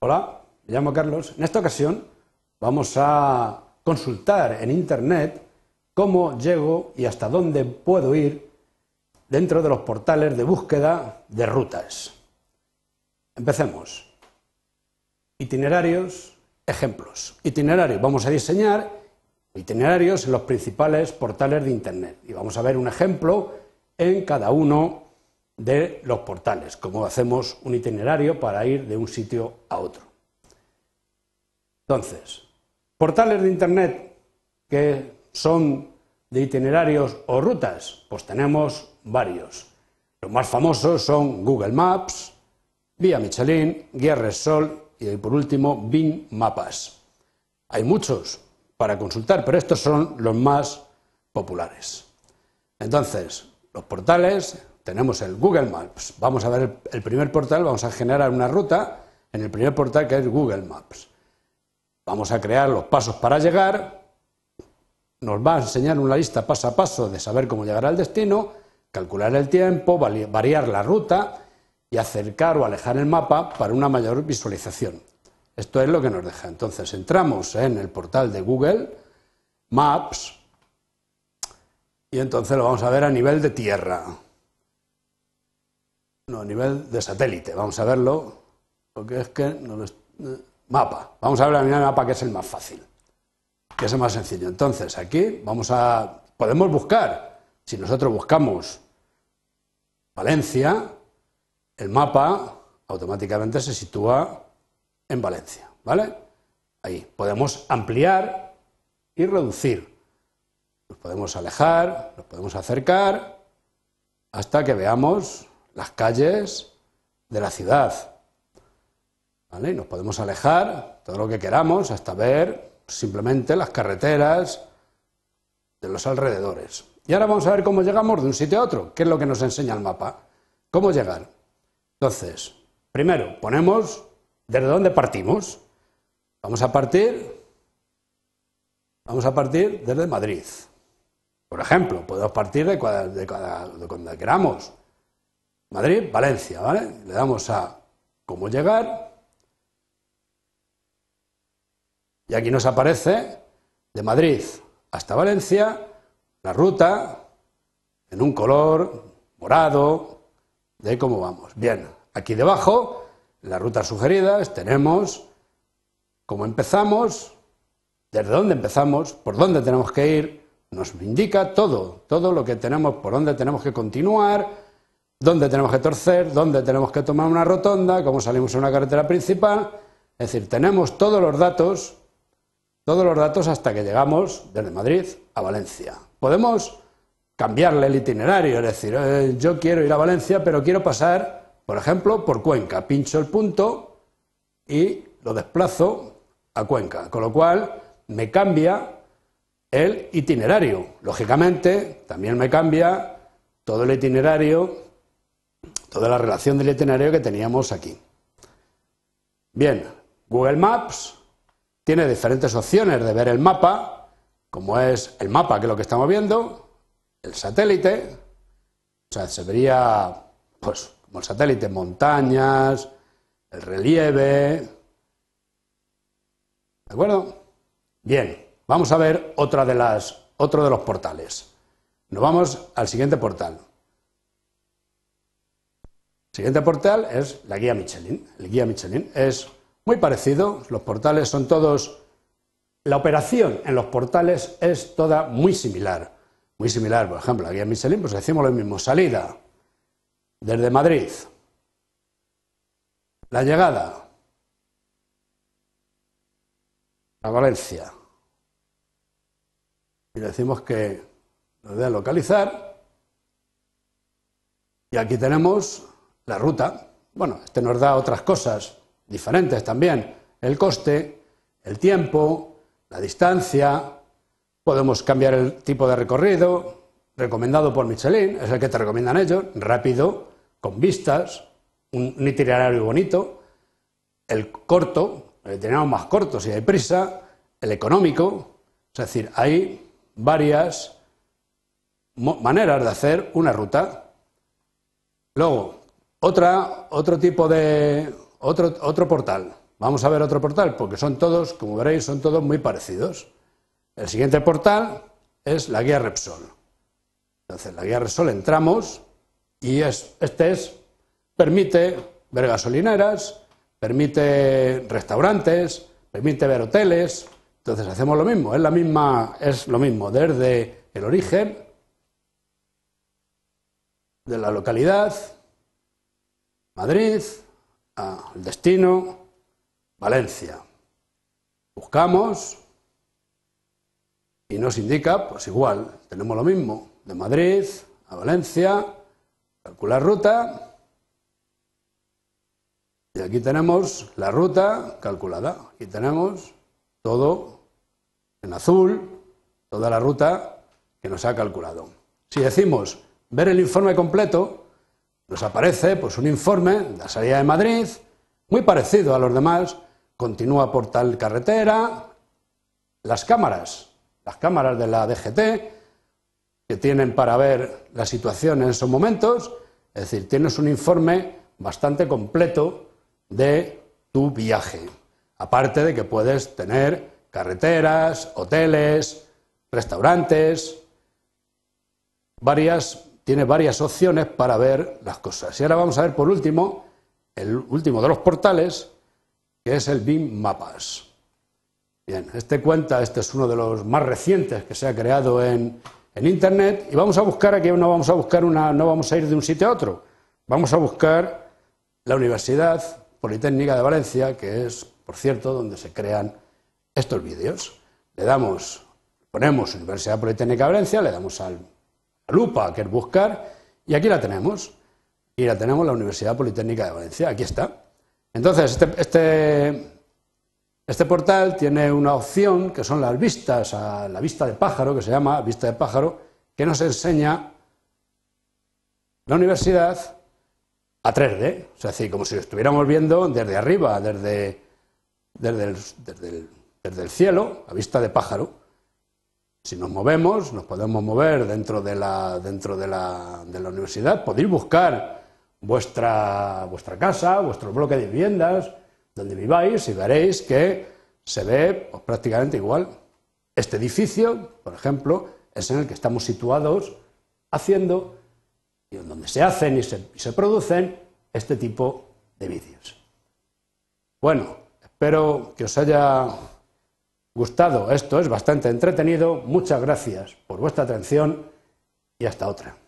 Hola, me llamo Carlos. En esta ocasión vamos a consultar en Internet cómo llego y hasta dónde puedo ir dentro de los portales de búsqueda de rutas. Empecemos. Itinerarios, ejemplos. Itinerarios. Vamos a diseñar itinerarios en los principales portales de Internet. Y vamos a ver un ejemplo en cada uno de los portales, como hacemos un itinerario para ir de un sitio a otro. Entonces, portales de Internet que son de itinerarios o rutas, pues tenemos varios. Los más famosos son Google Maps, Vía Michelin, Guía Resol y por último Bing Mapas. Hay muchos para consultar, pero estos son los más populares. Entonces, los portales tenemos el Google Maps. Vamos a ver el primer portal, vamos a generar una ruta en el primer portal que es Google Maps. Vamos a crear los pasos para llegar, nos va a enseñar una lista paso a paso de saber cómo llegar al destino, calcular el tiempo, variar la ruta y acercar o alejar el mapa para una mayor visualización. Esto es lo que nos deja. Entonces entramos en el portal de Google Maps y entonces lo vamos a ver a nivel de tierra no, a nivel de satélite, vamos a verlo, porque es que eh, mapa, vamos a ver a nivel de mapa que es el más fácil, que es el más sencillo. Entonces, aquí vamos a, podemos buscar, si nosotros buscamos Valencia, el mapa automáticamente se sitúa en Valencia, ¿vale? Ahí podemos ampliar y reducir. Nos podemos alejar, nos podemos acercar hasta que veamos las calles de la ciudad. ¿Vale? Y nos podemos alejar todo lo que queramos hasta ver simplemente las carreteras de los alrededores. Y ahora vamos a ver cómo llegamos de un sitio a otro, qué es lo que nos enseña el mapa. ¿Cómo llegar? Entonces, primero ponemos desde dónde partimos. Vamos a partir, vamos a partir desde Madrid. Por ejemplo, podemos partir de, de, de donde queramos. Madrid, Valencia, ¿vale? Le damos a cómo llegar. Y aquí nos aparece de Madrid hasta Valencia la ruta en un color morado, de cómo vamos. Bien, aquí debajo, las rutas sugeridas, tenemos cómo empezamos, desde dónde empezamos, por dónde tenemos que ir, nos indica todo, todo lo que tenemos, por dónde tenemos que continuar, dónde tenemos que torcer, dónde tenemos que tomar una rotonda, cómo salimos en una carretera principal. Es decir, tenemos todos los datos, todos los datos hasta que llegamos desde Madrid a Valencia. Podemos cambiarle el itinerario, es decir, eh, yo quiero ir a Valencia, pero quiero pasar, por ejemplo, por Cuenca. Pincho el punto y lo desplazo a Cuenca, con lo cual me cambia el itinerario. Lógicamente, también me cambia todo el itinerario toda la relación del itinerario que teníamos aquí. Bien, Google Maps tiene diferentes opciones de ver el mapa, como es el mapa, que es lo que estamos viendo, el satélite, o sea, se vería, pues, como el satélite, montañas, el relieve. ¿De acuerdo? Bien, vamos a ver otra de las, otro de los portales. Nos vamos al siguiente portal. Siguiente portal es la guía Michelin. El guía Michelin es muy parecido, los portales son todos... La operación en los portales es toda muy similar. Muy similar, por ejemplo, la guía Michelin, pues decimos lo mismo, salida desde Madrid, la llegada a Valencia. Y decimos que lo debe localizar. Y aquí tenemos la ruta. Bueno, este nos da otras cosas diferentes también. El coste, el tiempo, la distancia. Podemos cambiar el tipo de recorrido, recomendado por Michelin, es el que te recomiendan ellos, rápido, con vistas, un, itinerario bonito. El corto, el tenemos más corto si hay prisa. El económico, es decir, hay varias maneras de hacer una ruta. Luego, otra, otro tipo de. Otro, otro portal. Vamos a ver otro portal, porque son todos, como veréis, son todos muy parecidos. El siguiente portal es la guía Repsol. Entonces, la guía Repsol entramos y es, este es, permite ver gasolineras, permite restaurantes, permite ver hoteles. Entonces hacemos lo mismo, es la misma, es lo mismo, desde el origen de la localidad, Madrid, al destino, Valencia. Buscamos y nos indica, pues igual, tenemos lo mismo, de Madrid a Valencia, calcular ruta, y aquí tenemos la ruta calculada. Aquí tenemos todo en azul, toda la ruta que nos ha calculado. Si decimos ver el informe completo, nos aparece pues, un informe de la salida de Madrid, muy parecido a los demás, continúa por tal carretera, las cámaras, las cámaras de la DGT, que tienen para ver la situación en esos momentos, es decir, tienes un informe bastante completo de tu viaje, aparte de que puedes tener carreteras, hoteles, restaurantes, varias tiene varias opciones para ver las cosas. Y ahora vamos a ver por último el último de los portales, que es el BIM Mapas. Bien, este cuenta, este es uno de los más recientes que se ha creado en, en Internet y vamos a buscar aquí, no vamos a buscar una, no vamos a ir de un sitio a otro, vamos a buscar la Universidad Politécnica de Valencia, que es, por cierto, donde se crean estos vídeos. Le damos, ponemos Universidad Politécnica de Valencia, le damos al lupa, que es buscar, y aquí la tenemos. Y la tenemos la Universidad Politécnica de Valencia, aquí está. Entonces, este, este, este, portal tiene una opción que son las vistas, a la vista de pájaro, que se llama vista de pájaro, que nos enseña la universidad a 3D, o sea, decir, como si lo estuviéramos viendo desde arriba, desde, desde, desde, desde el cielo, a vista de pájaro. Si nos movemos, nos podemos mover dentro de la, dentro de la, de la universidad, podéis buscar vuestra, vuestra casa, vuestro bloque de viviendas, donde viváis y veréis que se ve pues, prácticamente igual. Este edificio, por ejemplo, es en el que estamos situados haciendo y en donde se hacen y se, y se producen este tipo de vídeos. Bueno, espero que os haya gustado. Esto es bastante entretenido. Muchas gracias por vuestra atención y hasta otra.